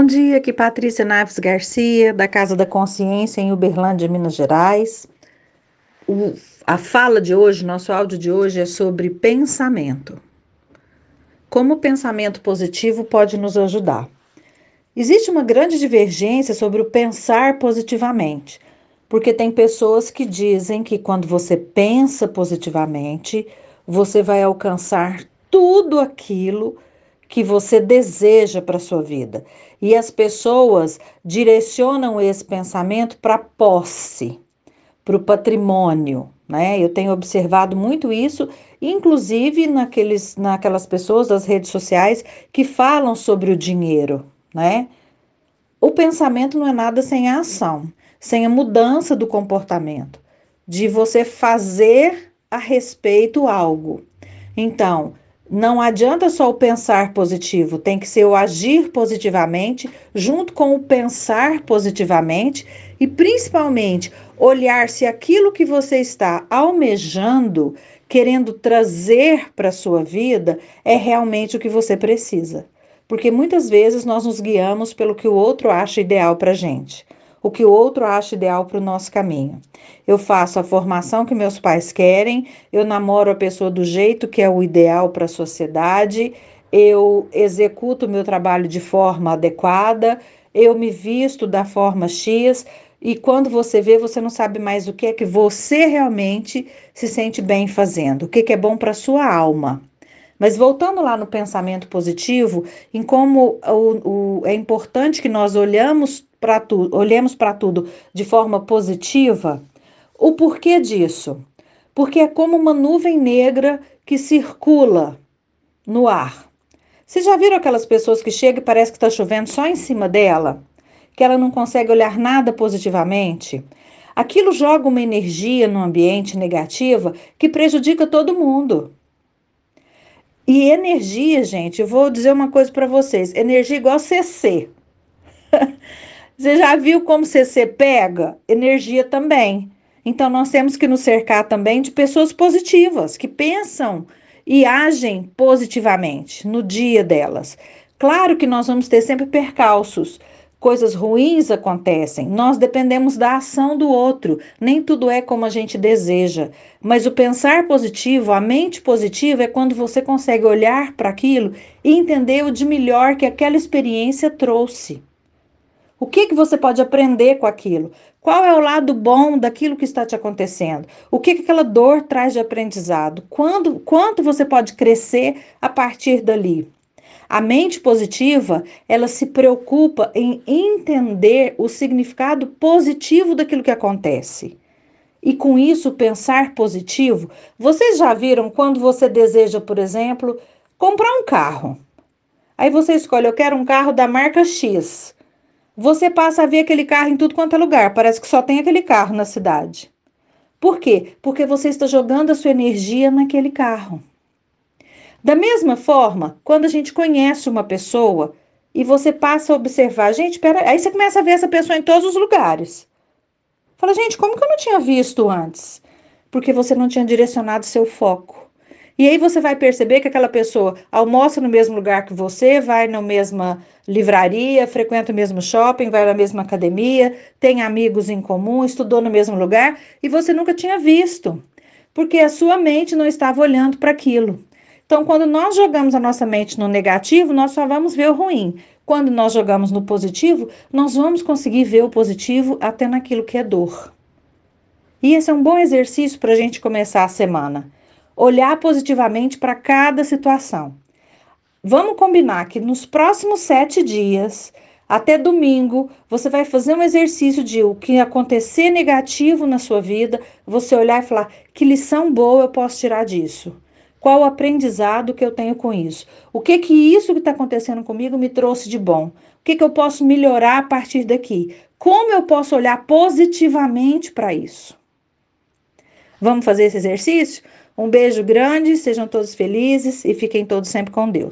Bom dia, aqui Patrícia Naves Garcia, da Casa da Consciência, em Uberlândia, Minas Gerais. O, a fala de hoje, nosso áudio de hoje é sobre pensamento. Como o pensamento positivo pode nos ajudar? Existe uma grande divergência sobre o pensar positivamente, porque tem pessoas que dizem que quando você pensa positivamente, você vai alcançar tudo aquilo que você deseja para sua vida. E as pessoas direcionam esse pensamento para posse, para o patrimônio, né? Eu tenho observado muito isso, inclusive naqueles, naquelas pessoas das redes sociais que falam sobre o dinheiro, né? O pensamento não é nada sem a ação, sem a mudança do comportamento, de você fazer a respeito algo. Então, não adianta só o pensar positivo, tem que ser o agir positivamente, junto com o pensar positivamente e principalmente olhar se aquilo que você está almejando, querendo trazer para a sua vida, é realmente o que você precisa. Porque muitas vezes nós nos guiamos pelo que o outro acha ideal para a gente o que o outro acha ideal para o nosso caminho. Eu faço a formação que meus pais querem, eu namoro a pessoa do jeito que é o ideal para a sociedade, eu executo o meu trabalho de forma adequada, eu me visto da forma X. E quando você vê, você não sabe mais o que é que você realmente se sente bem fazendo, o que, que é bom para sua alma. Mas voltando lá no pensamento positivo, em como o, o, é importante que nós olhamos para tudo, olhemos para tudo de forma positiva, o porquê disso? Porque é como uma nuvem negra que circula no ar. Vocês já viram aquelas pessoas que chegam e parece que está chovendo só em cima dela? Que ela não consegue olhar nada positivamente? Aquilo joga uma energia no ambiente negativa que prejudica todo mundo. E energia, gente, eu vou dizer uma coisa para vocês: energia igual CC. Você já viu como CC pega? Energia também. Então, nós temos que nos cercar também de pessoas positivas, que pensam e agem positivamente no dia delas. Claro que nós vamos ter sempre percalços, coisas ruins acontecem, nós dependemos da ação do outro, nem tudo é como a gente deseja. Mas o pensar positivo, a mente positiva, é quando você consegue olhar para aquilo e entender o de melhor que aquela experiência trouxe. O que, que você pode aprender com aquilo? Qual é o lado bom daquilo que está te acontecendo? O que, que aquela dor traz de aprendizado? Quando, quanto você pode crescer a partir dali? A mente positiva, ela se preocupa em entender o significado positivo daquilo que acontece. E com isso, pensar positivo. Vocês já viram quando você deseja, por exemplo, comprar um carro? Aí você escolhe, eu quero um carro da marca X. Você passa a ver aquele carro em tudo quanto é lugar, parece que só tem aquele carro na cidade. Por quê? Porque você está jogando a sua energia naquele carro. Da mesma forma, quando a gente conhece uma pessoa e você passa a observar, gente, pera, aí você começa a ver essa pessoa em todos os lugares. Fala, gente, como que eu não tinha visto antes? Porque você não tinha direcionado seu foco. E aí você vai perceber que aquela pessoa almoça no mesmo lugar que você, vai na mesma livraria, frequenta o mesmo shopping, vai na mesma academia, tem amigos em comum, estudou no mesmo lugar e você nunca tinha visto, porque a sua mente não estava olhando para aquilo. Então, quando nós jogamos a nossa mente no negativo, nós só vamos ver o ruim. Quando nós jogamos no positivo, nós vamos conseguir ver o positivo até naquilo que é dor. E esse é um bom exercício para a gente começar a semana. Olhar positivamente para cada situação. Vamos combinar que nos próximos sete dias, até domingo, você vai fazer um exercício de o que acontecer negativo na sua vida, você olhar e falar: que lição boa eu posso tirar disso? Qual o aprendizado que eu tenho com isso? O que que isso que está acontecendo comigo me trouxe de bom? O que que eu posso melhorar a partir daqui? Como eu posso olhar positivamente para isso? Vamos fazer esse exercício? Um beijo grande, sejam todos felizes e fiquem todos sempre com Deus.